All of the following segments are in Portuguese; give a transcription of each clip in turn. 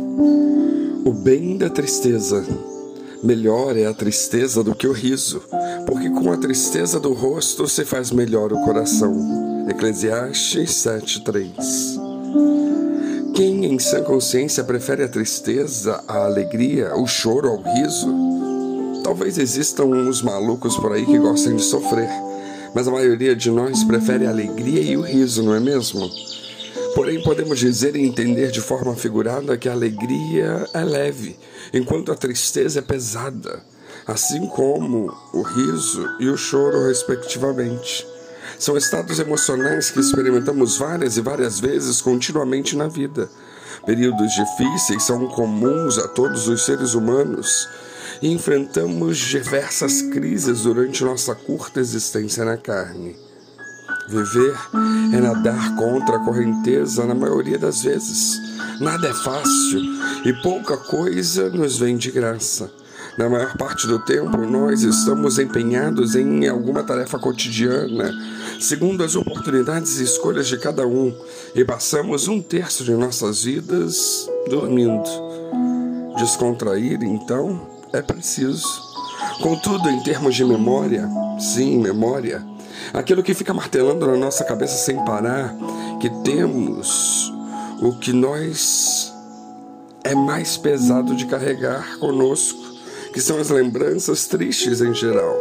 O bem da tristeza. Melhor é a tristeza do que o riso, porque com a tristeza do rosto se faz melhor o coração. Eclesiastes 7:3. Quem em sã consciência prefere a tristeza à alegria, o choro ao riso? Talvez existam uns malucos por aí que gostem de sofrer, mas a maioria de nós prefere a alegria e o riso, não é mesmo? Porém, podemos dizer e entender de forma figurada que a alegria é leve, enquanto a tristeza é pesada, assim como o riso e o choro, respectivamente. São estados emocionais que experimentamos várias e várias vezes continuamente na vida. Períodos difíceis são comuns a todos os seres humanos e enfrentamos diversas crises durante nossa curta existência na carne. Viver é nadar contra a correnteza na maioria das vezes. Nada é fácil e pouca coisa nos vem de graça. Na maior parte do tempo, nós estamos empenhados em alguma tarefa cotidiana, segundo as oportunidades e escolhas de cada um, e passamos um terço de nossas vidas dormindo. Descontrair, então, é preciso. Contudo, em termos de memória, sim, memória, aquilo que fica martelando na nossa cabeça sem parar, que temos o que nós é mais pesado de carregar conosco, que são as lembranças tristes em geral.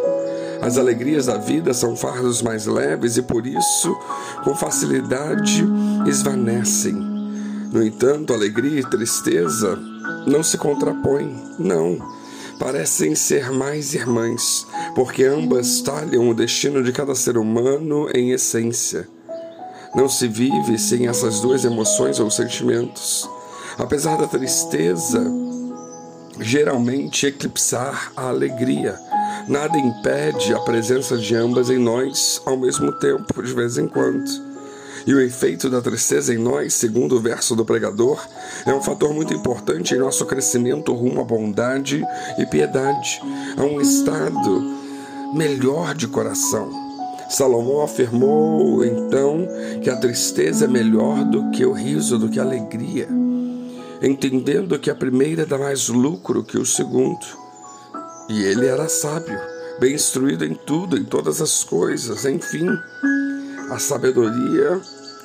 As alegrias da vida são fardos mais leves e por isso, com facilidade, esvanecem. No entanto, alegria e tristeza não se contrapõem, não parecem ser mais irmãs, porque ambas talham o destino de cada ser humano em essência. Não se vive sem essas duas emoções ou sentimentos. Apesar da tristeza geralmente eclipsar a alegria, nada impede a presença de ambas em nós ao mesmo tempo, de vez em quando. E o efeito da tristeza em nós, segundo o verso do pregador, é um fator muito importante em nosso crescimento rumo à bondade e piedade, a um estado melhor de coração. Salomão afirmou então que a tristeza é melhor do que o riso, do que a alegria, entendendo que a primeira dá mais lucro que o segundo. E ele era sábio, bem instruído em tudo, em todas as coisas, enfim. A sabedoria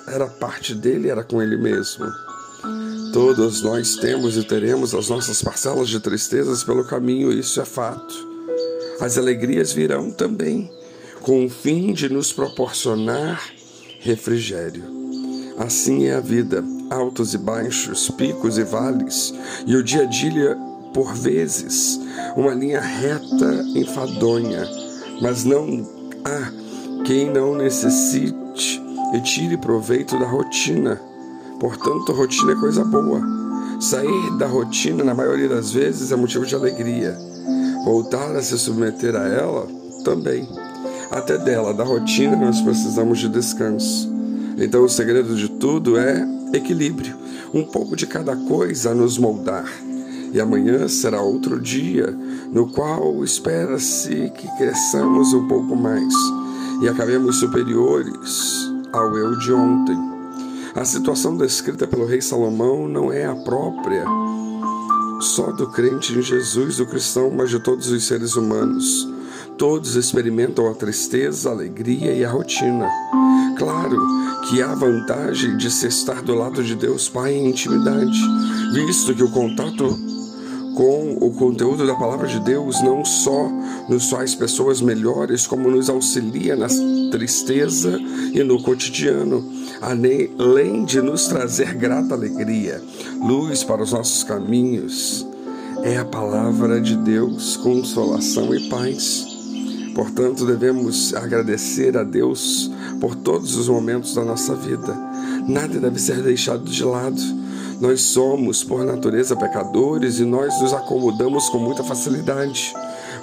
era parte dele, era com ele mesmo. Todos nós temos e teremos as nossas parcelas de tristezas pelo caminho, isso é fato. As alegrias virão também, com o fim de nos proporcionar refrigério. Assim é a vida, altos e baixos, picos e vales, e o dia a dia, por vezes, uma linha reta enfadonha, mas não há quem não necessite e tire proveito da rotina. Portanto, rotina é coisa boa. Sair da rotina, na maioria das vezes, é motivo de alegria. Voltar a se submeter a ela, também. Até dela, da rotina, nós precisamos de descanso. Então, o segredo de tudo é equilíbrio. Um pouco de cada coisa a nos moldar. E amanhã será outro dia no qual espera-se que cresçamos um pouco mais e acabemos superiores ao eu de ontem. A situação descrita pelo rei Salomão não é a própria só do crente em Jesus, do cristão, mas de todos os seres humanos. Todos experimentam a tristeza, a alegria e a rotina. Claro que há vantagem de se estar do lado de Deus Pai em intimidade, visto que o contato com o conteúdo da palavra de Deus não só nos faz pessoas melhores, como nos auxilia na tristeza e no cotidiano, além de nos trazer grata alegria, luz para os nossos caminhos. É a palavra de Deus, consolação e paz. Portanto, devemos agradecer a Deus por todos os momentos da nossa vida. Nada deve ser deixado de lado nós somos, por natureza, pecadores e nós nos acomodamos com muita facilidade.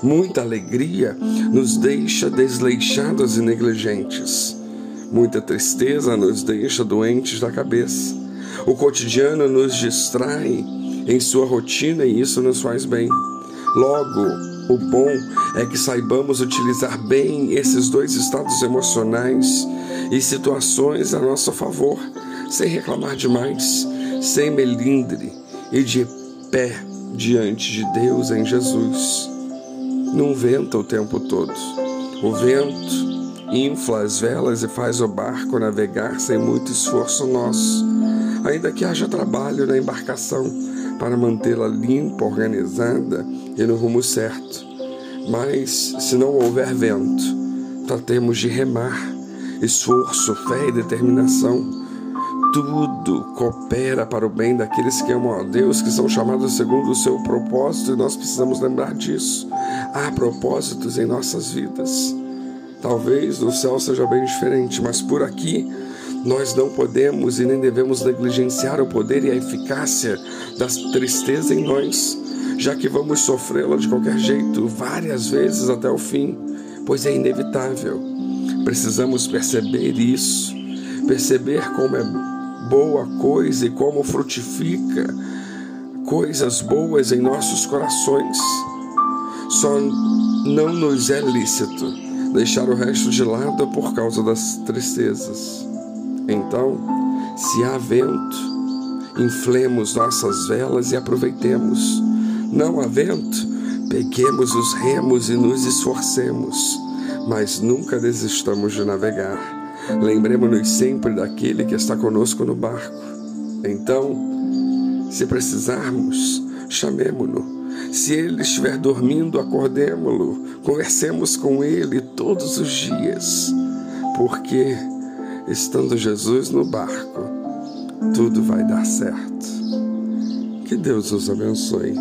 Muita alegria nos deixa desleixados e negligentes. Muita tristeza nos deixa doentes da cabeça. O cotidiano nos distrai em sua rotina e isso nos faz bem. Logo, o bom é que saibamos utilizar bem esses dois estados emocionais e situações a nosso favor, sem reclamar demais sem melindre e de pé diante de Deus em Jesus. Não venta o tempo todo. O vento infla as velas e faz o barco navegar sem muito esforço nosso, ainda que haja trabalho na embarcação para mantê-la limpa, organizada e no rumo certo. Mas se não houver vento, tratemos de remar, esforço, fé e determinação. Tudo coopera para o bem daqueles que amam a Deus, que são chamados segundo o seu propósito, e nós precisamos lembrar disso. Há propósitos em nossas vidas. Talvez o céu seja bem diferente, mas por aqui nós não podemos e nem devemos negligenciar o poder e a eficácia da tristeza em nós, já que vamos sofrê-la de qualquer jeito, várias vezes até o fim, pois é inevitável. Precisamos perceber isso, perceber como é boa coisa e como frutifica coisas boas em nossos corações. Só não nos é lícito deixar o resto de lado por causa das tristezas. Então, se há vento, inflemos nossas velas e aproveitemos. Não há vento, peguemos os remos e nos esforcemos, mas nunca desistamos de navegar. Lembremos-nos sempre daquele que está conosco no barco. Então, se precisarmos, chamemo-no se ele estiver dormindo, acordemo-lo, conversemos com ele todos os dias, porque estando Jesus no barco, tudo vai dar certo. Que Deus os abençoe.